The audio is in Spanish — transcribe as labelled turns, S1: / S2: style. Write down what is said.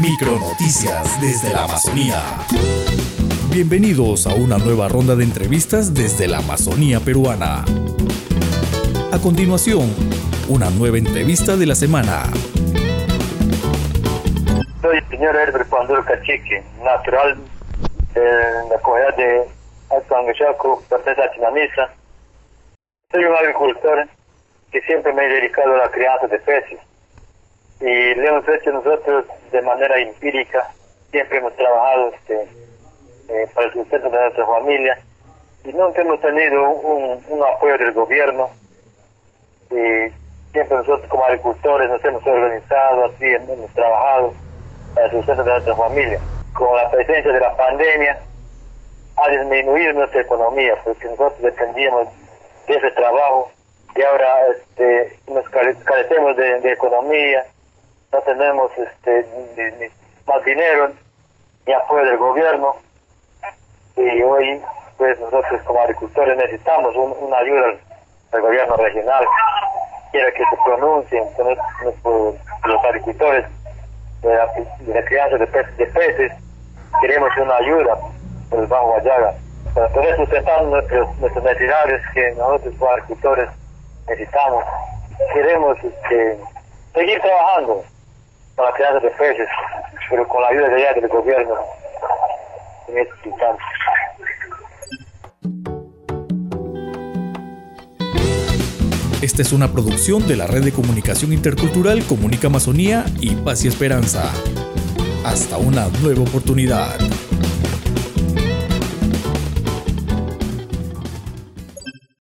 S1: Micronoticias desde la Amazonía. Bienvenidos a una nueva ronda de entrevistas desde la Amazonía peruana. A continuación, una nueva entrevista de la semana.
S2: Soy el señor Herbert Panduro Cachique, natural de la comunidad de Alto Anguichaco, pertenece a Chinamisa. Soy un agricultor que siempre me he dedicado a la crianza de peces y lo hemos hecho nosotros de manera empírica, siempre hemos trabajado este, eh, para el sustento de nuestra familia y nunca hemos tenido un, apoyo del gobierno y siempre nosotros como agricultores nos hemos organizado, así hemos trabajado para el sustento de nuestra familia. Con la presencia de la pandemia ha disminuido nuestra economía porque nosotros dependíamos de ese trabajo y ahora este, nos carecemos de economía no tenemos este ni, más dinero ni apoyo del gobierno. Y hoy pues nosotros como agricultores necesitamos una ayuda del gobierno regional. Quiera que se pronuncien los agricultores de la, crianza de peces, de peces, queremos una ayuda por el Bajo Guayaga para poder sustentar nuestros, nuestras necesidades que nosotros como agricultores necesitamos. Queremos este, seguir trabajando para crear de peces, pero con la ayuda de allá del gobierno en este instante.
S1: Esta es una producción de la Red de Comunicación Intercultural Comunica Amazonía y Paz y Esperanza. Hasta una nueva oportunidad.